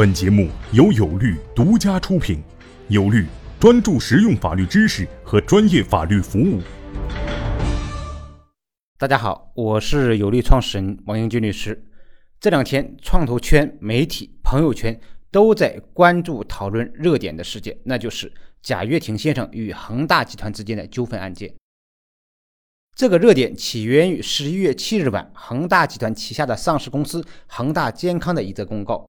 本节目由有律独家出品，有律专注实用法律知识和专业法律服务。大家好，我是有律创始人王英军律师。这两天，创投圈、媒体、朋友圈都在关注讨论热点的事件，那就是贾跃亭先生与恒大集团之间的纠纷案件。这个热点起源于十一月七日晚，恒大集团旗下的上市公司恒大健康的一则公告。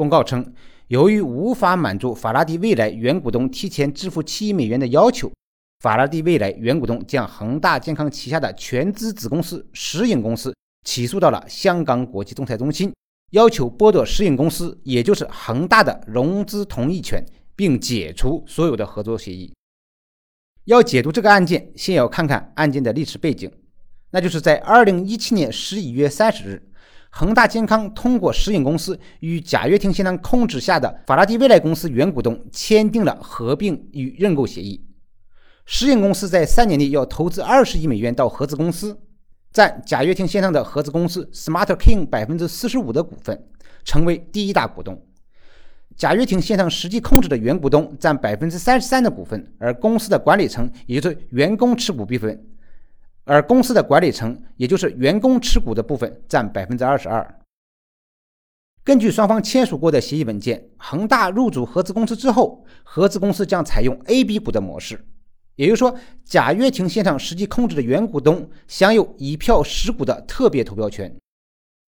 公告称，由于无法满足法拉第未来原股东提前支付七亿美元的要求，法拉第未来原股东将恒大健康旗下的全资子公司石影公司起诉到了香港国际仲裁中心，要求剥夺石影公司，也就是恒大的融资同意权，并解除所有的合作协议。要解读这个案件，先要看看案件的历史背景。那就是在二零一七年十一月三十日，恒大健康通过石影公司与贾跃亭先生控制下的法拉第未来公司原股东签订了合并与认购协议。石影公司在三年内要投资二十亿美元到合资公司，占贾跃亭先生的合资公司 Smart King 百分之四十五的股份，成为第一大股东。贾跃亭先生实际控制的原股东占百分之三十三的股份，而公司的管理层，也就是员工持股部分，而公司的管理层，也就是员工持股的部分占百分之二十二。根据双方签署过的协议文件，恒大入主合资公司之后，合资公司将采用 A、B 股的模式，也就是说，贾跃亭先生实际控制的原股东享有一票十股的特别投票权，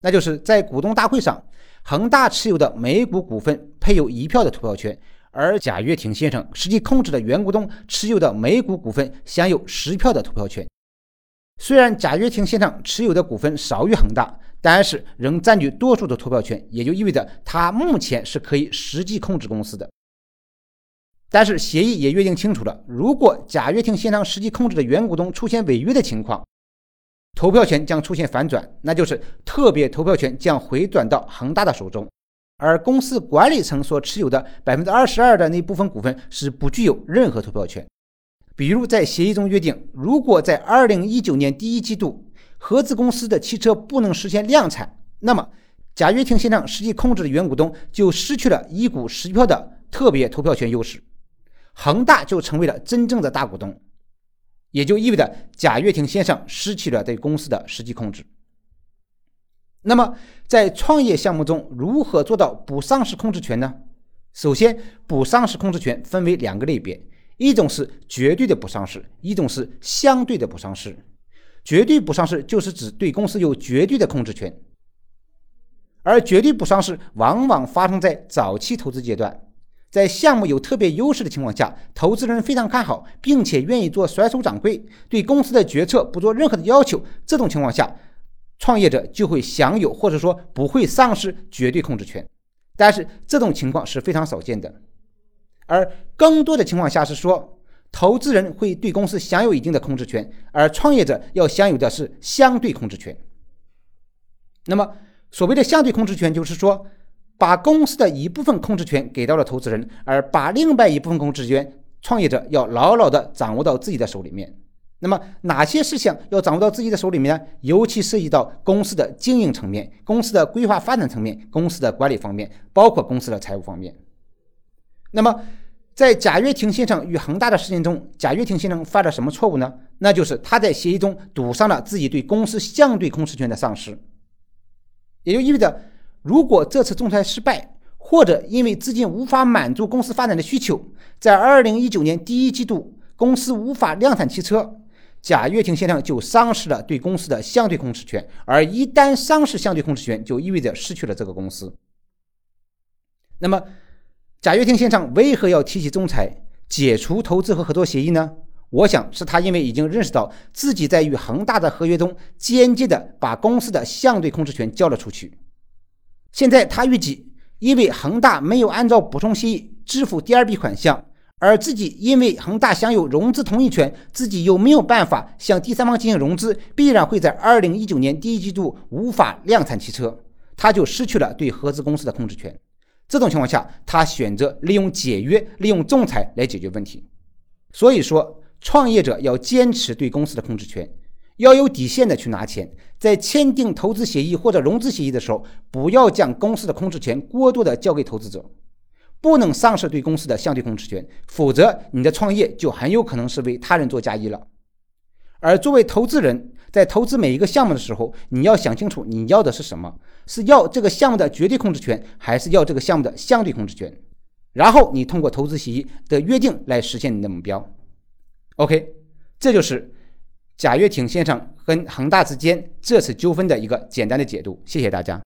那就是在股东大会上。恒大持有的每股股份配有一票的投票权，而贾跃亭先生实际控制的原股东持有的每股股份享有十票的投票权。虽然贾跃亭先生持有的股份少于恒大，但是仍占据多数的投票权，也就意味着他目前是可以实际控制公司的。但是协议也约定清楚了，如果贾跃亭先生实际控制的原股东出现违约的情况，投票权将出现反转，那就是特别投票权将回转到恒大的手中，而公司管理层所持有的百分之二十二的那部分股份是不具有任何投票权。比如在协议中约定，如果在二零一九年第一季度合资公司的汽车不能实现量产，那么贾跃亭先生实际控制的原股东就失去了一股十票的特别投票权优势，恒大就成为了真正的大股东。也就意味着贾跃亭先生失去了对公司的实际控制。那么，在创业项目中，如何做到不丧失控制权呢？首先，不丧失控制权分为两个类别，一种是绝对的不上市，一种是相对的不上市。绝对不上市就是指对公司有绝对的控制权，而绝对不上市往往发生在早期投资阶段。在项目有特别优势的情况下，投资人非常看好，并且愿意做甩手掌柜，对公司的决策不做任何的要求。这种情况下，创业者就会享有或者说不会丧失绝对控制权。但是这种情况是非常少见的，而更多的情况下是说，投资人会对公司享有一定的控制权，而创业者要享有的是相对控制权。那么，所谓的相对控制权，就是说。把公司的一部分控制权给到了投资人，而把另外一部分控制权，创业者要牢牢地掌握到自己的手里面。那么哪些事项要掌握到自己的手里面呢？尤其涉及到公司的经营层面、公司的规划发展层面、公司的管理方面，包括公司的财务方面。那么在贾跃亭先生与恒大的事件中，贾跃亭先生犯了什么错误呢？那就是他在协议中赌上了自己对公司相对控制权的丧失，也就意味着。如果这次仲裁失败，或者因为资金无法满足公司发展的需求，在二零一九年第一季度公司无法量产汽车，贾跃亭先生就丧失了对公司的相对控制权。而一旦丧失相对控制权，就意味着失去了这个公司。那么，贾跃亭先生为何要提起仲裁，解除投资和合作协议呢？我想是他因为已经认识到自己在与恒大的合约中间接的把公司的相对控制权交了出去。现在他预计，因为恒大没有按照补充协议支付第二笔款项，而自己因为恒大享有融资同意权，自己又没有办法向第三方进行融资，必然会在二零一九年第一季度无法量产汽车，他就失去了对合资公司的控制权。这种情况下，他选择利用解约、利用仲裁来解决问题。所以说，创业者要坚持对公司的控制权。要有底线的去拿钱。在签订投资协议或者融资协议的时候，不要将公司的控制权过多的交给投资者，不能丧失对公司的相对控制权，否则你的创业就很有可能是为他人做嫁衣了。而作为投资人，在投资每一个项目的时候，你要想清楚你要的是什么，是要这个项目的绝对控制权，还是要这个项目的相对控制权？然后你通过投资协议的约定来实现你的目标。OK，这就是贾跃亭先生跟恒大之间这次纠纷的一个简单的解读。谢谢大家。